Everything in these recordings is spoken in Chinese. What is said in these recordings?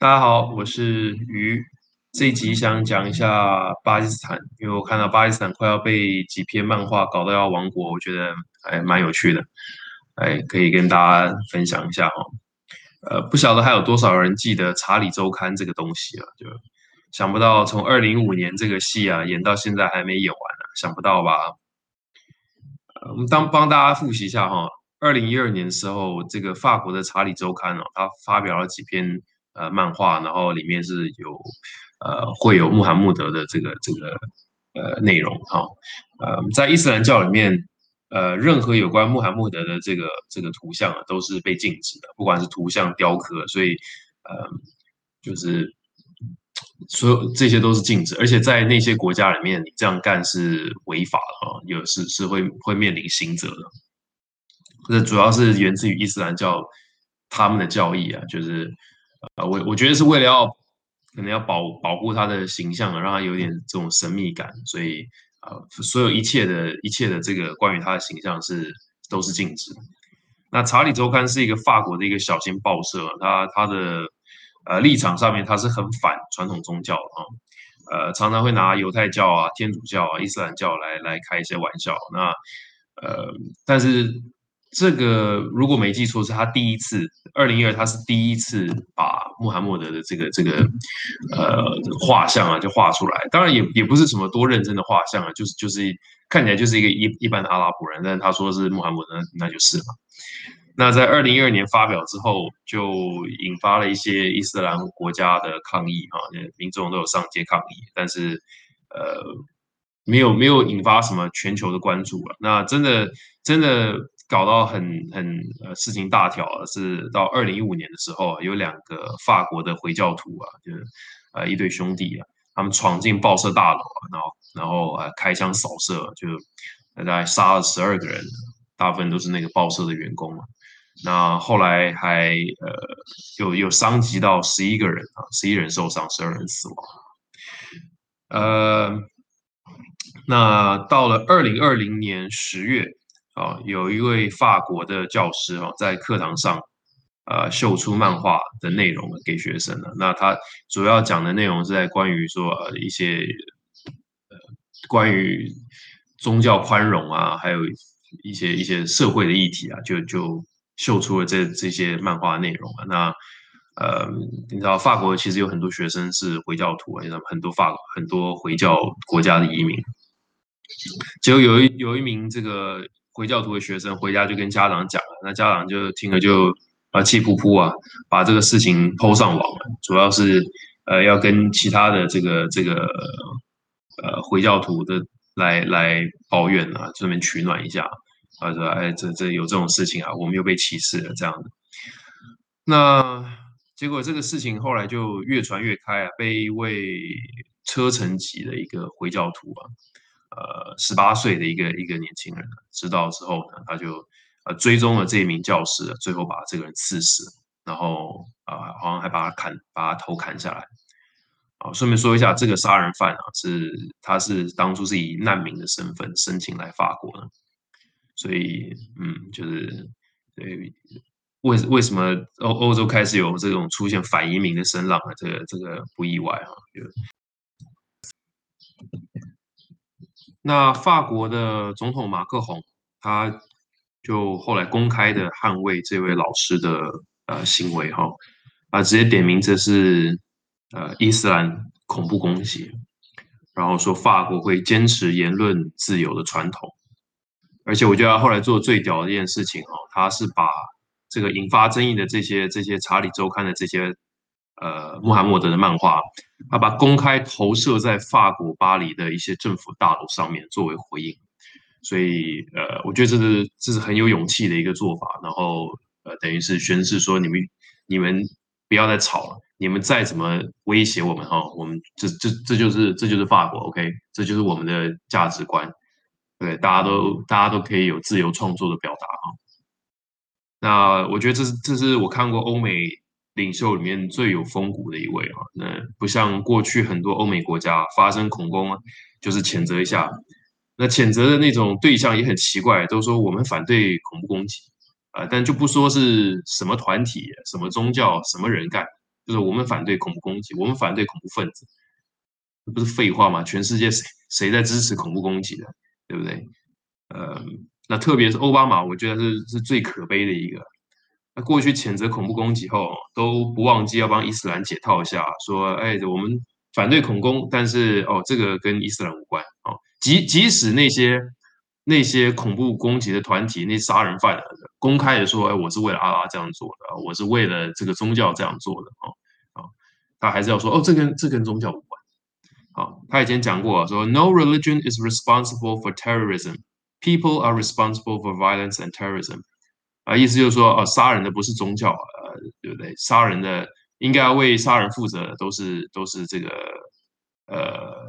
大家好，我是鱼。这一集想讲一下巴基斯坦，因为我看到巴基斯坦快要被几篇漫画搞到要亡国，我觉得还蛮有趣的，哎，可以跟大家分享一下哈。呃，不晓得还有多少人记得《查理周刊》这个东西啊？就想不到从二零一五年这个戏啊演到现在还没演完呢，想不到吧？呃，我们当帮大家复习一下哈。二零一二年的时候，这个法国的《查理周刊》哦，它发表了几篇呃漫画，然后里面是有呃会有穆罕默德的这个这个呃内容哈。呃，在伊斯兰教里面，呃，任何有关穆罕默德的这个这个图像啊，都是被禁止的，不管是图像、雕刻，所以呃，就是所有这些都是禁止，而且在那些国家里面，你这样干是违法的，有是是会会面临刑责的。这主要是源自于伊斯兰教他们的教义啊，就是呃，我我觉得是为了要可能要保保护他的形象，让他有点这种神秘感，所以呃，所有一切的一切的这个关于他的形象是都是禁止。那《查理周刊》是一个法国的一个小型报社，它它的呃立场上面它是很反传统宗教啊，呃，常常会拿犹太教啊、天主教啊、伊斯兰教来来开一些玩笑。那呃，但是。这个如果没记错，是他第一次，二零一二，他是第一次把穆罕默德的这个这个呃画像啊就画出来。当然也也不是什么多认真的画像啊，就是就是看起来就是一个一一般的阿拉伯人，但是他说是穆罕默德，那就是嘛。那在二零一二年发表之后，就引发了一些伊斯兰国家的抗议啊，民众都有上街抗议，但是呃没有没有引发什么全球的关注了。那真的真的。搞到很很呃事情大条是到二零一五年的时候，有两个法国的回教徒啊，就是呃一对兄弟啊，他们闯进报社大楼啊，然后然后呃开枪扫射，就大概杀了十二个人，大部分都是那个报社的员工嘛。那后来还呃有有伤及到十一个人啊，十一人受伤，十二人死亡。呃，那到了二零二零年十月。啊，有一位法国的教师啊，在课堂上，呃，秀出漫画的内容给学生了。那他主要讲的内容是在关于说，呃，一些呃，关于宗教宽容啊，还有一些一些社会的议题啊，就就秀出了这这些漫画内容啊。那呃，你知道法国其实有很多学生是回教徒啊，你知道很多法很多回教国家的移民，结果有一有一名这个。回教徒的学生回家就跟家长讲了，那家长就听了就啊气扑扑啊，把这个事情抛上网。主要是呃要跟其他的这个这个呃回教徒的来来抱怨啊，顺便取暖一下啊，说哎这这有这种事情啊，我们又被歧视了这样的。那结果这个事情后来就越传越开啊，被一位车臣级的一个回教徒啊。呃，十八岁的一个一个年轻人知道之后呢，他就呃追踪了这名教师，最后把这个人刺死，然后啊，好像还把他砍，把他头砍下来。啊，顺便说一下，这个杀人犯啊，是他是当初是以难民的身份申请来法国的，所以嗯，就是对为为什么欧欧洲开始有这种出现反移民的声浪啊？这个这个不意外啊，就。那法国的总统马克宏，他就后来公开的捍卫这位老师的呃行为哈，啊直接点名这是呃伊斯兰恐怖攻击，然后说法国会坚持言论自由的传统，而且我觉得他后来做最屌的一件事情哦，他是把这个引发争议的这些这些查理周刊的这些。呃，穆罕默德的漫画，他把公开投射在法国巴黎的一些政府大楼上面作为回应，所以呃，我觉得这是这是很有勇气的一个做法。然后呃，等于是宣示说，你们你们不要再吵了，你们再怎么威胁我们哈，我们这这这就是这就是法国，OK，这就是我们的价值观，对，大家都大家都可以有自由创作的表达哈。那我觉得这是这是我看过欧美。领袖里面最有风骨的一位啊，那不像过去很多欧美国家发生恐攻，就是谴责一下，那谴责的那种对象也很奇怪，都说我们反对恐怖攻击啊，但就不说是什么团体、什么宗教、什么人干，就是我们反对恐怖攻击，我们反对恐怖分子，这不是废话吗？全世界谁谁在支持恐怖攻击的，对不对？呃，那特别是奥巴马，我觉得是是最可悲的一个。那过去谴责恐怖攻击后，都不忘记要帮伊斯兰解套一下，说，哎，我们反对恐攻，但是哦，这个跟伊斯兰无关哦。即即使那些那些恐怖攻击的团体，那杀人犯公开的说，哎，我是为了阿拉这样做的，我是为了这个宗教这样做的，哦，啊，他还是要说，哦，这跟这跟宗教无关。好，他以前讲过说，No religion is responsible for terrorism. People are responsible for violence and terrorism. 啊，意思就是说，哦，杀人的不是宗教，呃，对不对？杀人的应该要为杀人负责，都是都是这个，呃，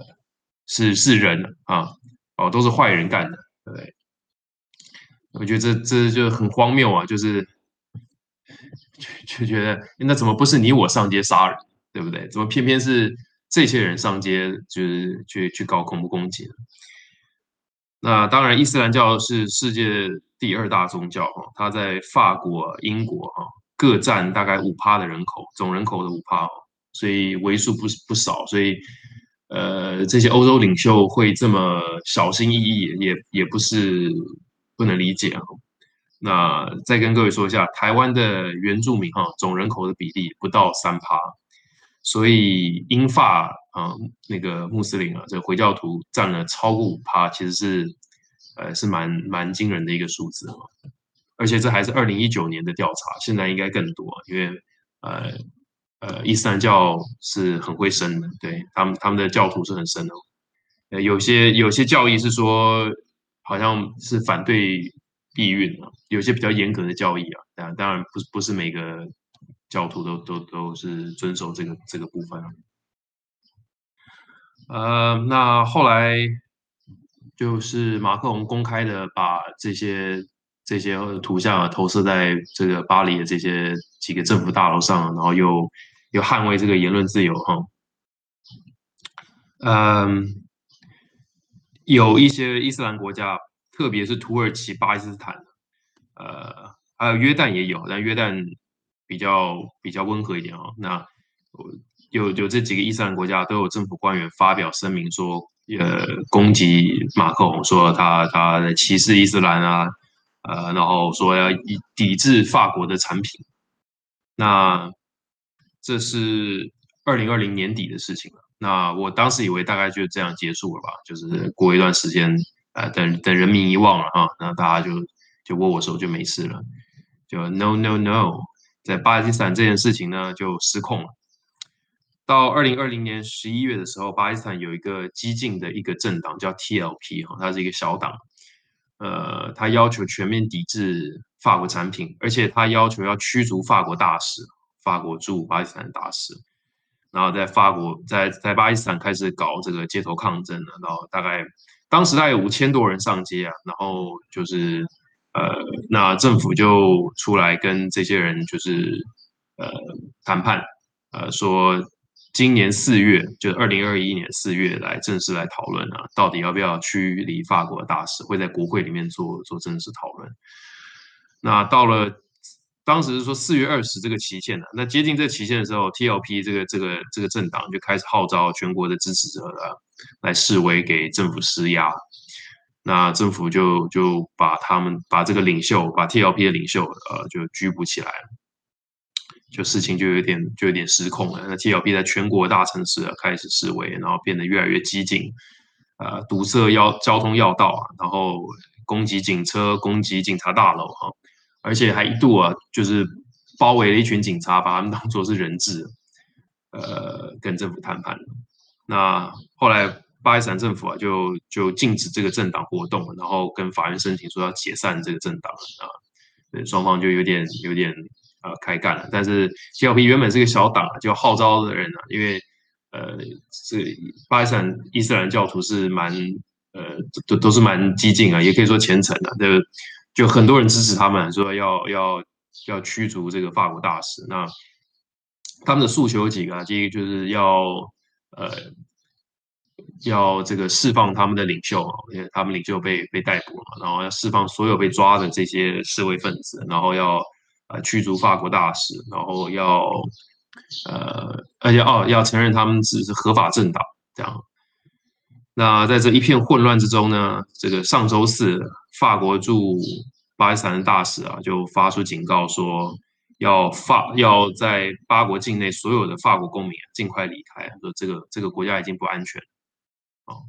是是人啊，哦，都是坏人干的，对不对？我觉得这这就很荒谬啊，就是就就觉得那怎么不是你我上街杀人，对不对？怎么偏偏是这些人上街，就是去去搞恐怖攻击？那当然，伊斯兰教是世界第二大宗教哈，它在法国、英国哈各占大概五趴的人口，总人口的五趴哦，所以为数不是不少。所以，呃，这些欧洲领袖会这么小心翼翼，也也不是不能理解哈。那再跟各位说一下，台湾的原住民哈总人口的比例不到三趴，所以英法。啊，那个穆斯林啊，这回教徒占了超过五趴，其实是，呃，是蛮蛮惊人的一个数字啊。而且这还是二零一九年的调查，现在应该更多，因为呃呃，伊斯兰教是很会生的，对他们他们的教徒是很深的。呃，有些有些教义是说，好像是反对避孕啊，有些比较严格的教义啊，当当然不是不是每个教徒都都都是遵守这个这个部分啊。呃，那后来就是马克龙公开的把这些这些图像啊投射在这个巴黎的这些几个政府大楼上，然后又又捍卫这个言论自由哈。嗯，有一些伊斯兰国家，特别是土耳其、巴基斯坦，呃，还有约旦也有，但约旦比较比较温和一点哦。那。有有这几个伊斯兰国家都有政府官员发表声明说，呃，攻击马克龙，说他他在歧视伊斯兰啊，呃，然后说要抵抵制法国的产品。那这是二零二零年底的事情了。那我当时以为大概就这样结束了吧，就是过一段时间，呃，等等人民遗忘了啊，那大家就就握握手就没事了。就 no no no，在巴基斯坦这件事情呢就失控了。到二零二零年十一月的时候，巴基斯坦有一个激进的一个政党叫 TLP 哈，它是一个小党，呃，它要求全面抵制法国产品，而且它要求要驱逐法国大使，法国驻巴基斯坦大使，然后在法国在在巴基斯坦开始搞这个街头抗争了，然后大概当时大概有五千多人上街啊，然后就是呃，那政府就出来跟这些人就是呃谈判，呃说。今年四月，就二零二一年四月来正式来讨论啊，到底要不要驱离法国大使，会在国会里面做做正式讨论。那到了当时是说四月二十这个期限的，那接近这期限的时候，TLP 这个这个这个政党就开始号召全国的支持者来示威，给政府施压。那政府就就把他们把这个领袖，把 TLP 的领袖呃就拘捕起来了。就事情就有点就有点失控了。那 TLP 在全国大城市啊开始示威，然后变得越来越激进，呃，堵塞要交通要道啊，然后攻击警车、攻击警察大楼哈，而且还一度啊就是包围了一群警察，把他们当做是人质，呃，跟政府谈判。那后来巴基斯坦政府啊就就禁止这个政党活动，然后跟法院申请说要解散这个政党啊，双方就有点有点。呃，开干了，但是 TLP 原本是个小党，就号召的人啊，因为呃，是巴基斯坦伊斯兰教徒是蛮呃，都都是蛮激进啊，也可以说虔诚的，就就很多人支持他们，说要要要驱逐这个法国大使。那他们的诉求有几个啊？第一个就是要呃，要这个释放他们的领袖啊，因为他们领袖被被逮捕了，然后要释放所有被抓的这些示威分子，然后要。呃，驱逐法国大使，然后要呃，而且哦，要承认他们只是合法政党这样。那在这一片混乱之中呢，这个上周四，法国驻巴基斯坦的大使啊，就发出警告说，要法要在巴国境内所有的法国公民尽快离开，说这个这个国家已经不安全。哦，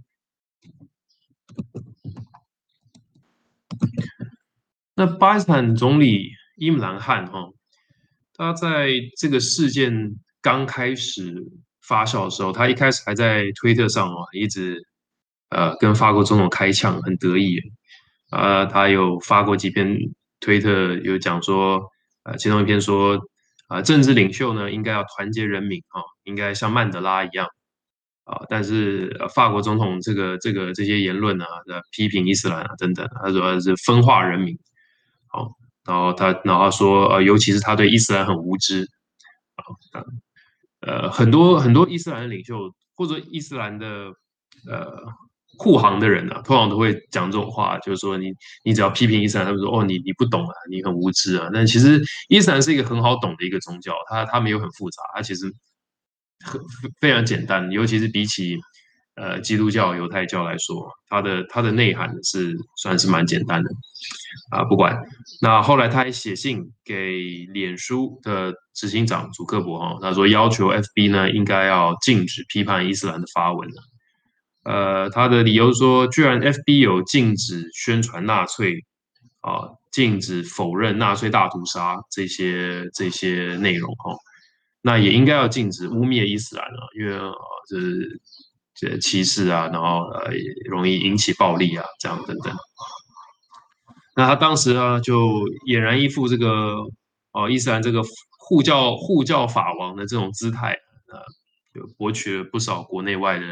那巴基斯坦总理伊姆兰汗哈，他在这个事件刚开始发酵的时候，他一开始还在推特上哦，一直呃跟法国总统开枪，很得意。啊，他有发过几篇推特，有讲说，呃，其中一篇说，啊，政治领袖呢应该要团结人民啊，应该像曼德拉一样。啊，但是法国总统这个这个这些言论啊，批评伊斯兰啊等等，他说是分化人民。好，然后他然后说，呃，尤其是他对伊斯兰很无知。啊，呃，很多很多伊斯兰领袖或者伊斯兰的呃护航的人啊，通常都会讲这种话，就是说你你只要批评伊斯兰，他们说哦，你你不懂啊，你很无知啊。但其实伊斯兰是一个很好懂的一个宗教，它它没有很复杂，它其实。很非常简单，尤其是比起呃基督教、犹太教来说，它的它的内涵是算是蛮简单的啊。不管那后来他还写信给脸书的执行长祖克伯哈，他说要求 FB 呢应该要禁止批判伊斯兰的发文呃，他的理由说，居然 FB 有禁止宣传纳粹啊，禁止否认纳粹大屠杀这些这些内容哈。那也应该要禁止污蔑伊斯兰了，因为呃，就是这歧视啊，然后呃，容易引起暴力啊，这样等等。那他当时呢，就俨然一副这个哦，伊斯兰这个护教护教法王的这种姿态啊，就博取了不少国内外的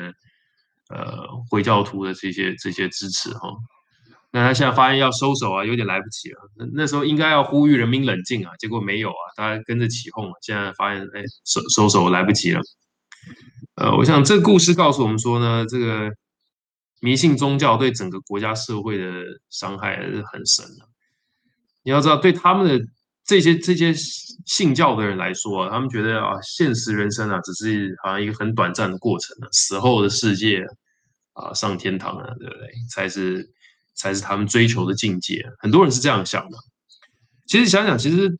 呃回教徒的这些这些支持哈。那他现在发现要收手啊，有点来不及了。那那时候应该要呼吁人民冷静啊，结果没有啊，大家跟着起哄。现在发现，哎，收收手来不及了。呃，我想这个故事告诉我们说呢，这个迷信宗教对整个国家社会的伤害是很深的。你要知道，对他们的这些这些信教的人来说，他们觉得啊，现实人生啊，只是好像一个很短暂的过程啊，死后的世界啊，上天堂啊，对不对？才是。才是他们追求的境界，很多人是这样想的。其实想想，其实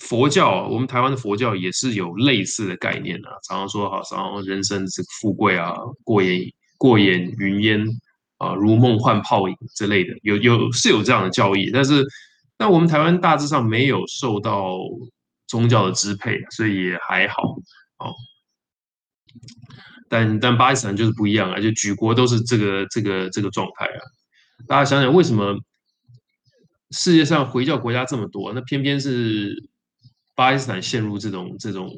佛教，我们台湾的佛教也是有类似的概念啊。常常说，好，像人生是富贵啊，过眼过眼云烟啊，如梦幻泡影之类的，有有是有这样的教义。但是，但我们台湾大致上没有受到宗教的支配，所以也还好哦。但但巴基斯坦就是不一样啊，就举国都是这个这个这个状态啊。大家想想，为什么世界上回教国家这么多，那偏偏是巴基斯坦陷入这种这种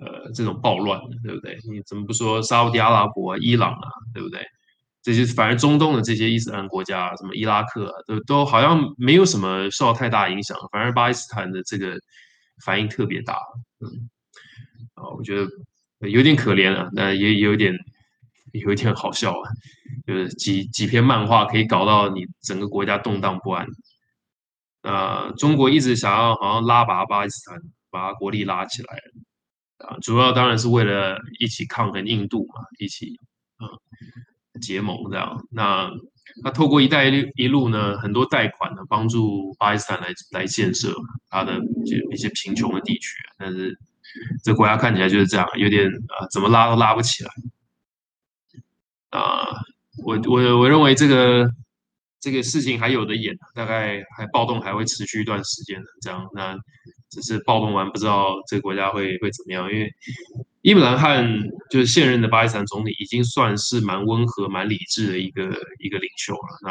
呃这种暴乱对不对？你怎么不说沙特阿拉伯、伊朗啊，对不对？这些反而中东的这些伊斯兰国家，什么伊拉克啊，都都好像没有什么受到太大影响，反而巴基斯坦的这个反应特别大。嗯，啊，我觉得有点可怜啊，那也有点。有一点好笑啊，就是几几篇漫画可以搞到你整个国家动荡不安。呃，中国一直想要好像拉拔巴基斯坦，把国力拉起来啊，主要当然是为了一起抗衡印度嘛，一起啊结盟这样。那那透过“一带一路”呢，很多贷款呢，帮助巴基斯坦来来建设他的就一些贫穷的地区，但是这国家看起来就是这样，有点啊，怎么拉都拉不起来。啊，我我我认为这个这个事情还有的演，大概还暴动还会持续一段时间的。这样，那只是暴动完，不知道这个国家会会怎么样。因为伊姆兰汗就是现任的巴基斯坦总理，已经算是蛮温和、蛮理智的一个一个领袖了。那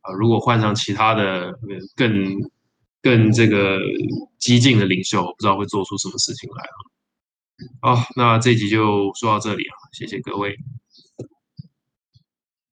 啊，如果换上其他的更更这个激进的领袖，不知道会做出什么事情来啊。好，那这集就说到这里啊，谢谢各位。